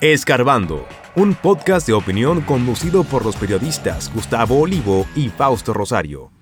Escarbando, un podcast de opinión conducido por los periodistas Gustavo Olivo y Fausto Rosario.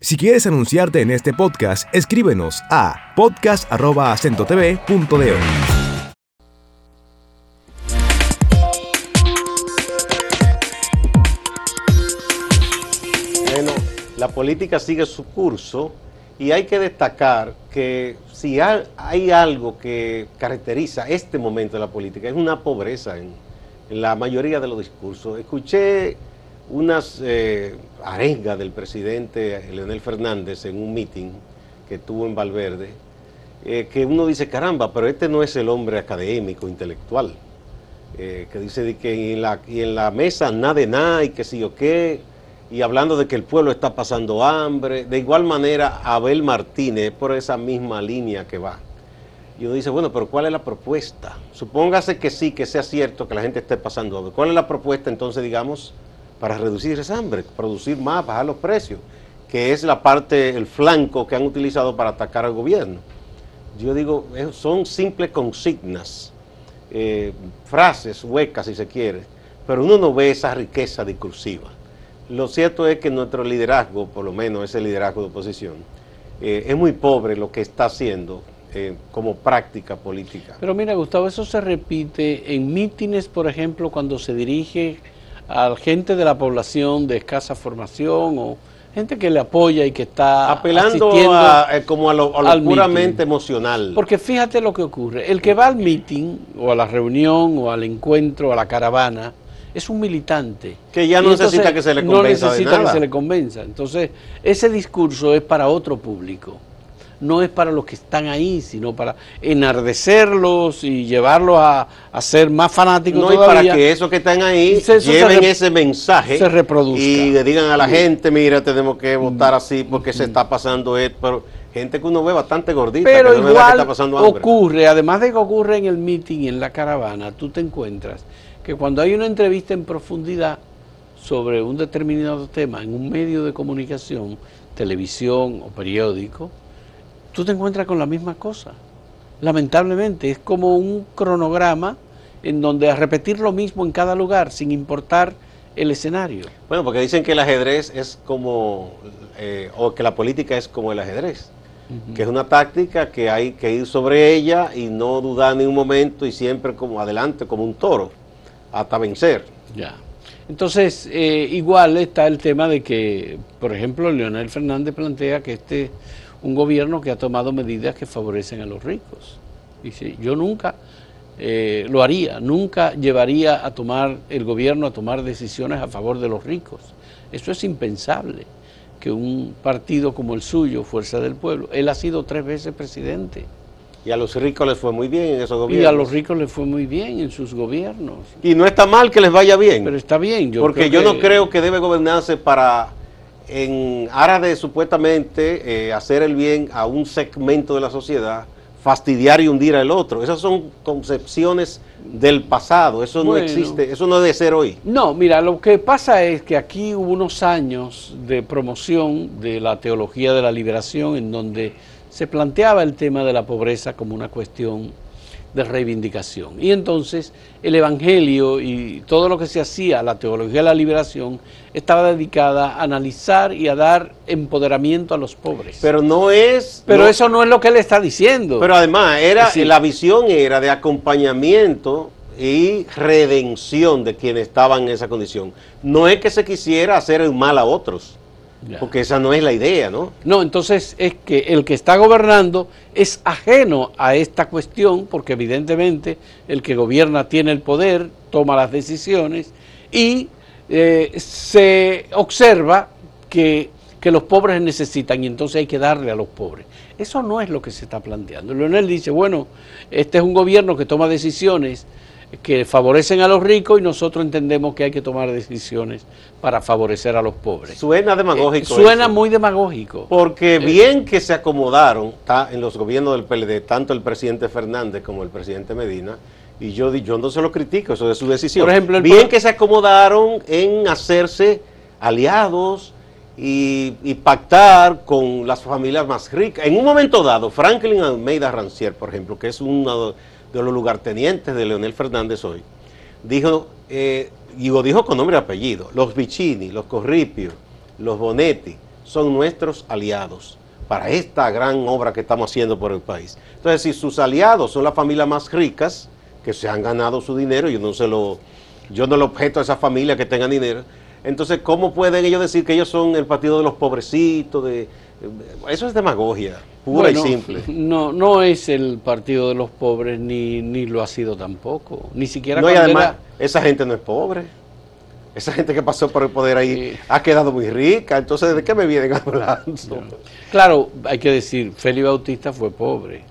Si quieres anunciarte en este podcast, escríbenos a podcast.acentotv.de. Bueno, la política sigue su curso y hay que destacar que si hay algo que caracteriza este momento de la política es una pobreza en, la mayoría de los discursos. Escuché unas eh, arengas del presidente Leonel Fernández en un meeting que tuvo en Valverde, eh, que uno dice, caramba, pero este no es el hombre académico, intelectual, eh, que dice que en la, y en la mesa nada de nada y que sí o qué, y hablando de que el pueblo está pasando hambre. De igual manera, Abel Martínez, por esa misma línea que va. Y uno dice, bueno, pero ¿cuál es la propuesta? Supóngase que sí, que sea cierto que la gente esté pasando hambre. ¿Cuál es la propuesta entonces, digamos, para reducir esa hambre, producir más, bajar los precios? Que es la parte, el flanco que han utilizado para atacar al gobierno. Yo digo, son simples consignas, eh, frases huecas si se quiere, pero uno no ve esa riqueza discursiva. Lo cierto es que nuestro liderazgo, por lo menos ese liderazgo de oposición, eh, es muy pobre lo que está haciendo eh, como práctica política. Pero mira, Gustavo, eso se repite en mítines, por ejemplo, cuando se dirige a gente de la población de escasa formación o gente que le apoya y que está apelando eh, como a lo, puramente emocional. Porque fíjate lo que ocurre, el que va al meeting o a la reunión o al encuentro, a la caravana, es un militante. Que ya no necesita que se le convenza. No necesita que se le convenza. Entonces, ese discurso es para otro público. No es para los que están ahí, sino para enardecerlos y llevarlos a, ser más fanáticos no, todavía. para que esos que están ahí lleven ese mensaje se reproduzca. y le digan a la gente, mira, tenemos que votar así porque se está pasando esto. gente que uno ve bastante gordita. Pero igual ocurre, además de que ocurre en el meeting y en la caravana, tú te encuentras que cuando hay una entrevista en profundidad sobre un determinado tema en un medio de comunicación, televisión o periódico, tú te encuentras con la misma cosa. Lamentablemente, es como un cronograma en donde a repetir lo mismo en cada lugar, sin importar el escenario. Bueno, porque dicen que el ajedrez es como, eh, o que la política es como el ajedrez, que es una táctica que hay que ir sobre ella y no dudar ni un momento y siempre como adelante, como un toro hasta vencer. Ya. Entonces, eh, igual está el tema de que, por ejemplo, Leonel Fernández plantea que este es un gobierno que ha tomado medidas que favorecen a los ricos. Dice, yo nunca eh, lo haría, nunca llevaría a tomar el gobierno a tomar decisiones a favor de los ricos. Eso es impensable, que un partido como el suyo, Fuerza del Pueblo, él ha sido tres veces presidente y a los ricos les fue muy bien en esos gobiernos. Y a los ricos les fue muy bien en sus gobiernos. Y no está mal que les vaya bien. Pero está bien. Yo porque yo no creo que debe gobernarse para, en aras de supuestamente eh, hacer el bien a un segmento de la sociedad, fastidiar y hundir al otro. Esas son concepciones del pasado, eso no existe, eso no debe ser hoy. No, mira, lo que pasa es que aquí hubo unos años de promoción de la teología de la liberación en donde se planteaba el tema de la pobreza como una cuestión de reivindicación. Y entonces el Evangelio y todo lo que se hacía, la teología de la liberación, estaba dedicada a analizar y a dar empoderamiento a los pobres. Pero no es... Pero eso no es lo que él está diciendo. Pero además, era, la visión era de acompañamiento y redención de quienes estaban en esa condición. No es que se quisiera hacer el mal a otros. Porque esa no es la idea, ¿no? No, entonces es que el que está gobernando es ajeno a esta cuestión, porque evidentemente el que gobierna tiene el poder, toma las decisiones y eh, se observa que, que, los pobres necesitan y entonces hay que darle a los pobres. Eso no es lo que se está planteando. Leonel dice, bueno, este es un gobierno que toma decisiones que favorecen a los ricos y nosotros entendemos que hay que tomar decisiones para favorecer a los pobres. Suena demagógico. Eh, suena muy demagógico. Porque eh, bien que se acomodaron en los gobiernos del PLD, tanto el presidente Fernández como el presidente Medina, y yo, yo no se lo critico, eso es su decisión. Por ejemplo, bien que se acomodaron en hacerse aliados y, y, pactar con las familias más ricas. En un momento dado, Franklin Almeida Rancier, por ejemplo, que es uno de los lugartenientes de Leonel Fernández hoy, dijo, eh, digo, dijo con nombre y apellido, los Vicini, los Corripio, los Bonetti, son nuestros aliados para esta gran obra que estamos haciendo por el país. Entonces, si sus aliados son las familias más ricas, que se han ganado su dinero, yo no se lo, yo no lo objeto a esa familia que tengan dinero, entonces, ¿cómo pueden ellos decir que ellos son el partido de los pobrecitos? De, eso es demagogia, pura y simple. No, no es el partido de los pobres, ni, ni lo ha sido tampoco. Ni siquiera No, y además, esa gente no es pobre. Esa gente que pasó por el poder ahí ha quedado muy rica. Entonces, ¿de qué me vienen hablando? Claro, hay que decir, Félix Bautista fue pobre.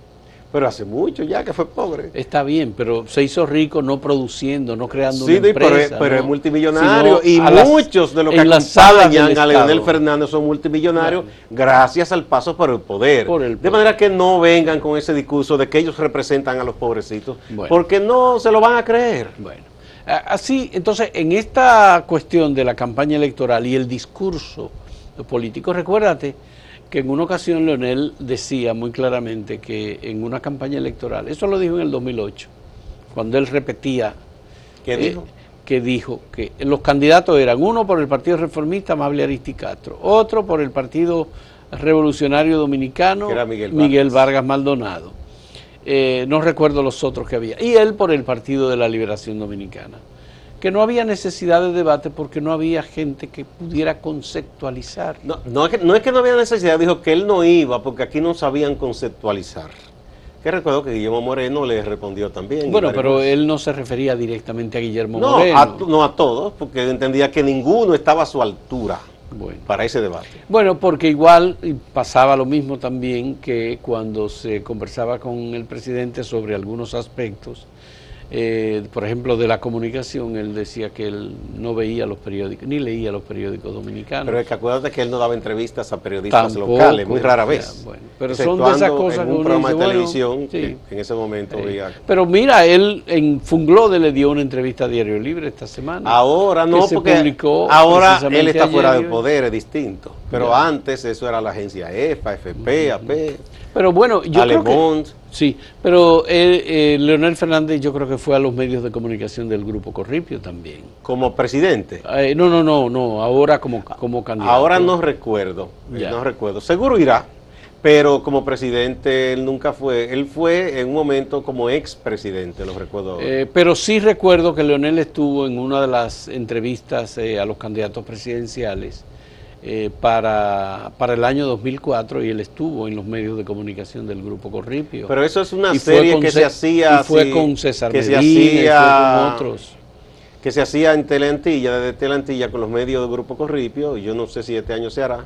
Pero hace mucho ya que fue pobre. Está bien, pero se hizo rico no produciendo, no creando una empresa. Pero, es multimillonario y muchos de los que acompañan a Leonel Fernández son multimillonarios gracias al paso por el, poder. De manera que no vengan con ese discurso de que ellos representan a los pobrecitos, porque no se lo van a creer. Bueno, así, entonces, en esta cuestión de la campaña electoral y el discurso político, recuérdate que en una ocasión Leonel decía muy claramente que en una campaña electoral, eso lo dijo en el 2008, cuando él repetía ¿Qué eh, dijo? que dijo que los candidatos eran uno por el Partido Reformista, Amable Aristicastro, otro por el Partido Revolucionario Dominicano, Miguel, Vargas. Maldonado. Eh, no recuerdo los otros que había. Y él por el Partido de la Liberación Dominicana que no había necesidad de debate porque no había gente que pudiera conceptualizar. No, no, es que, no es que no había necesidad, dijo que él no iba porque aquí no sabían conceptualizar. Que recuerdo que Guillermo Moreno le respondió también. Bueno, pero él no se refería directamente a Guillermo Moreno. A, no a todos, porque entendía que ninguno estaba a su altura para ese debate. Bueno, porque igual pasaba lo mismo también que cuando se conversaba con el presidente sobre algunos aspectos eh, por ejemplo, de la comunicación, él decía que él no veía los periódicos, ni leía los periódicos dominicanos. Pero es que acuérdate que él no daba entrevistas a periodistas locales, muy rara vez. pero son de esas cosas en un programa de televisión en ese momento veía. Pero mira, él en Funglode le dio una entrevista a Diario Libre esta semana. Ahora no, porque ahora él está fuera del poder, es distinto. Pero antes eso era la agencia EFA, FP, AP. Pero bueno, yo creo que, Sí, pero eh, eh, Leonel Fernández yo creo que fue a los medios de comunicación del Grupo Corripio también. ¿Como presidente? Eh, no, no, no, no, ahora como, como candidato. Ahora no recuerdo, no recuerdo. Seguro irá, pero como presidente él nunca fue. Él fue en un momento como expresidente, lo recuerdo. pero sí recuerdo que Leonel estuvo en una de las entrevistas a los candidatos presidenciales eh, para, para el año 2004 y él estuvo en los medios de comunicación del Grupo Corripio. Pero eso es una serie que se hacía... fue con César que se hacía, otros. Que se hacía en Teleantilla, desde Teleantilla con los medios del Grupo Corripio, y yo no sé si este año se hará,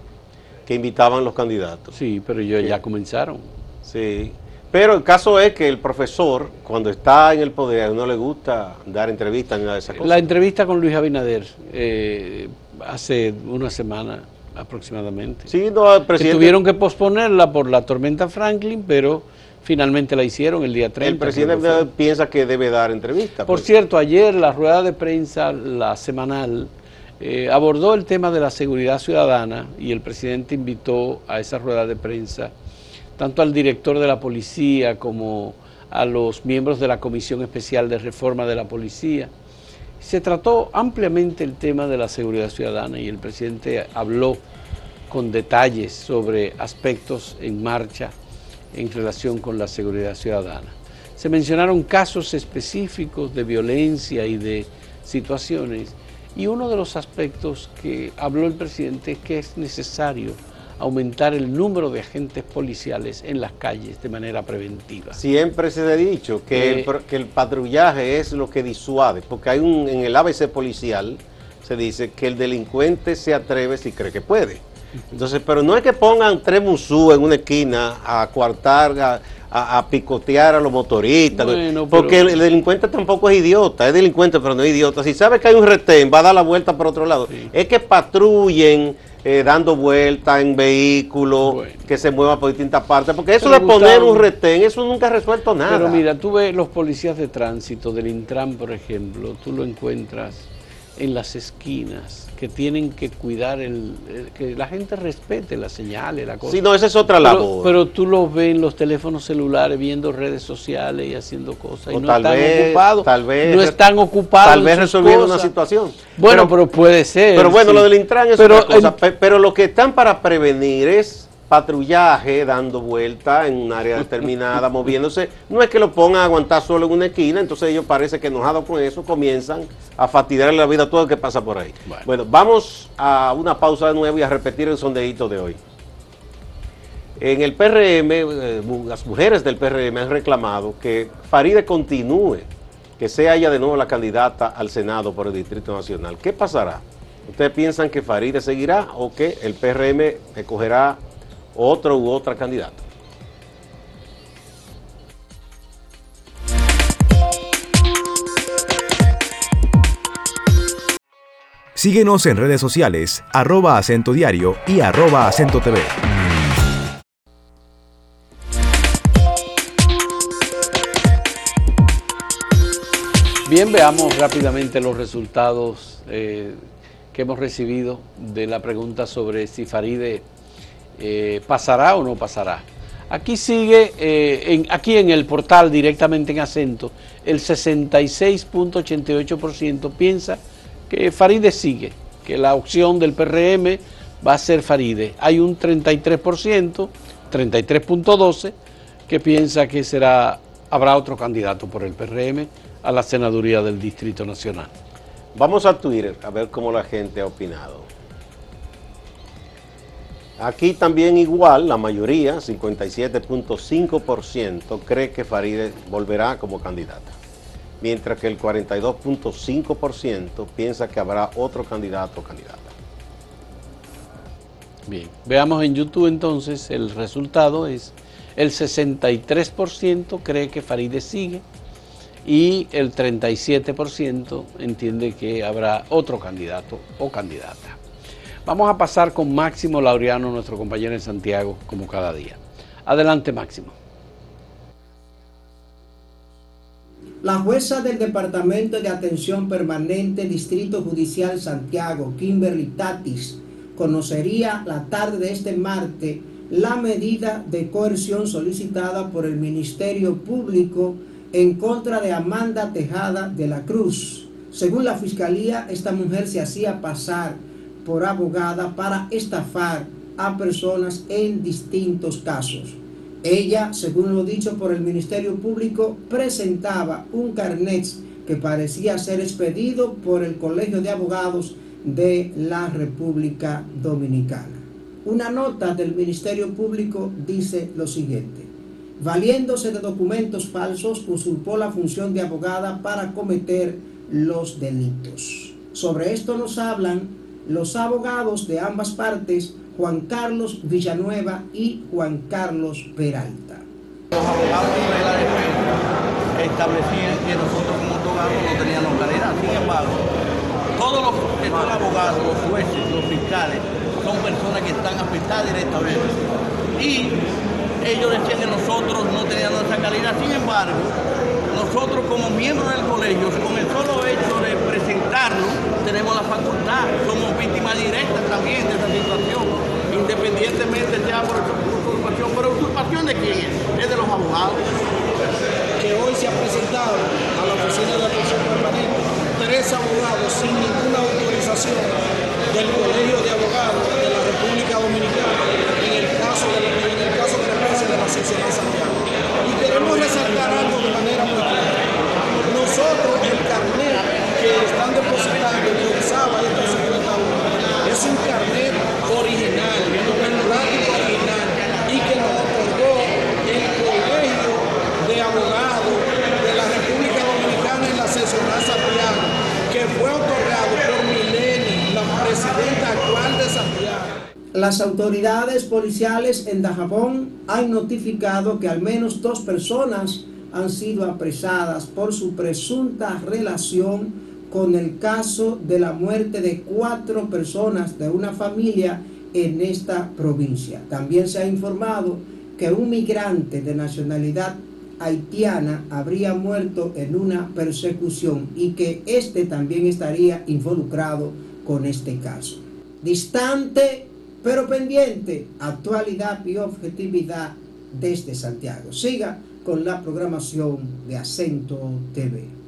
que invitaban los candidatos. Sí, pero ellos ya comenzaron. Sí. Pero el caso es que el profesor, cuando está en el poder, no le gusta dar entrevistas ni nada de esas cosas. La entrevista con Luis Abinader, eh, hace una semana aproximadamente. Sí, no, presidente... tuvieron que posponerla por la tormenta Franklin, pero finalmente la hicieron el día 30. El presidente piensa que debe dar entrevista. Por pues. cierto, ayer la rueda de prensa, la semanal, eh, abordó el tema de la seguridad ciudadana y el presidente invitó a esa rueda de prensa tanto al director de la policía como a los miembros de la Comisión Especial de Reforma de la Policía se trató ampliamente el tema de la seguridad ciudadana y el presidente habló con detalles sobre aspectos en marcha en relación con la seguridad ciudadana. Se mencionaron casos específicos de violencia y de situaciones y uno de los aspectos que habló el presidente es que es necesario aumentar el número de agentes policiales en las calles de manera preventiva. Siempre se ha dicho que, el, eh, que el patrullaje es lo que disuade, porque hay un en el ABC policial se dice que el delincuente se atreve si cree que puede. Entonces, pero no es que pongan tres musú en una esquina a coartar, a, picotear a los motoristas, porque el, delincuente tampoco es idiota, es delincuente pero no es idiota. Si sabe que hay un retén, va a dar la vuelta por otro lado. Es que patrullen eh, dando vueltas en vehículos, que se mueva por distintas partes, porque eso de poner un retén, eso nunca ha resuelto nada. Pero mira, tú ves los policías de tránsito del Intran, por ejemplo, tú lo encuentras en las esquinas que tienen que cuidar el, que la gente respete las señales, la cosa. Sí, no, esa es otra pero, labor. Pero tú los ves en los teléfonos celulares viendo redes sociales y haciendo cosas O y no tal están vez- ocupados. tal vez- no están ocupados. Tal vez sus resolviendo una situación. Bueno, pero, puede ser. Pero bueno, sí. lo del Intran es Pero otra cosa. Pero lo que están para prevenir es patrullaje, dando vuelta en un área determinada, moviéndose. No es que lo pongan a aguantar solo en una esquina, entonces ellos parece que enojados con eso comienzan a fastidiarle la vida a todo el que pasa por ahí. Bueno. Bueno, vamos a una pausa de nuevo y a repetir el sondeíto de hoy. En el PRM, eh, las mujeres del PRM han reclamado que Faride continúe, que sea ella de nuevo la candidata al Senado por el Distrito Nacional. ¿Qué pasará? ¿Ustedes piensan que Faride seguirá o que el PRM escogerá otro u otra candidata? Síguenos en redes sociales, arroba acento diario y arroba acento TV. Bien, veamos rápidamente los resultados eh, que hemos recibido de la pregunta sobre si Faride eh, pasará o no pasará. Aquí sigue, eh, aquí en el portal directamente en acento, el 66.88% piensa que Faride sigue, que la opción del PRM va a ser Faride. Hay un 33%, 33.12%, que piensa que será, habrá otro candidato por el PRM a la senaduría del Distrito Nacional. Vamos a Twitter a ver cómo la gente ha opinado. Aquí también igual, la mayoría, 57.5%, cree que Faride volverá como candidata. Mientras que el 42.5% piensa que habrá otro candidato o candidata. Bien, veamos en YouTube entonces el resultado es el 63% cree que Faride sigue y el 37% entiende que habrá otro candidato o candidata. Vamos a pasar con Máximo Laureano, nuestro compañero en Santiago, como cada día. Adelante, Máximo. La jueza del Departamento de Atención Permanente Distrito Judicial Santiago, Kimberly Tatis, conocería la tarde de este martes la medida de coerción solicitada por el Ministerio Público en contra de Amanda Tejada de la Cruz. Según la Fiscalía, esta mujer se hacía pasar por abogada para estafar a personas en distintos casos. Ella, según lo dicho por el Ministerio Público, presentaba un carnet que parecía ser expedido por el Colegio de Abogados de la República Dominicana. Una nota del Ministerio Público dice lo siguiente. Valiéndose de documentos falsos, usurpó la función de abogada para cometer los delitos. Sobre esto nos hablan los abogados de ambas partes, Juan Carlos Villanueva y Juan Carlos Peralta. Los abogados de la defensa establecían que nosotros como abogados no teníamos calidad. Sin embargo, todos los que son abogados, los jueces, los fiscales, son personas que están afectadas directamente. Y ellos decían que nosotros no teníamos esa calidad. Sin embargo, nosotros como miembros del colegio, con el solo hecho de presentarlo, tenemos la facultad, somos víctimas directas también de esa situación, independientemente sea por usurpación. ¿Pero usurpación de quién es? Es de los abogados. que hoy se ha presentado a la oficina de atención permanente tres abogados sin ninguna autorización del Colegio de Abogados de la República Dominicana en el caso de la, en el caso de defensa de la sección de Santiago. Y queremos resaltar algo de manera muy clara. Nosotros, el carnet están depositando, que usaba esta secretaria, es un carnet original, el plástico original, y que nos otorgó el Colegio de Abogados de la República Dominicana en la seccional Santiago, que fue otorgado por Mileni, la presidenta actual de Santiago. Las autoridades policiales en Dajabón han notificado que al menos dos personas han sido apresadas por su presunta relación con el caso de la muerte de cuatro personas de una familia en esta provincia. También se ha informado que un migrante de nacionalidad haitiana habría muerto en una persecución y que éste también estaría involucrado con este caso. Distante pero pendiente, actualidad y objetividad desde Santiago. Siga con la programación de Acento TV.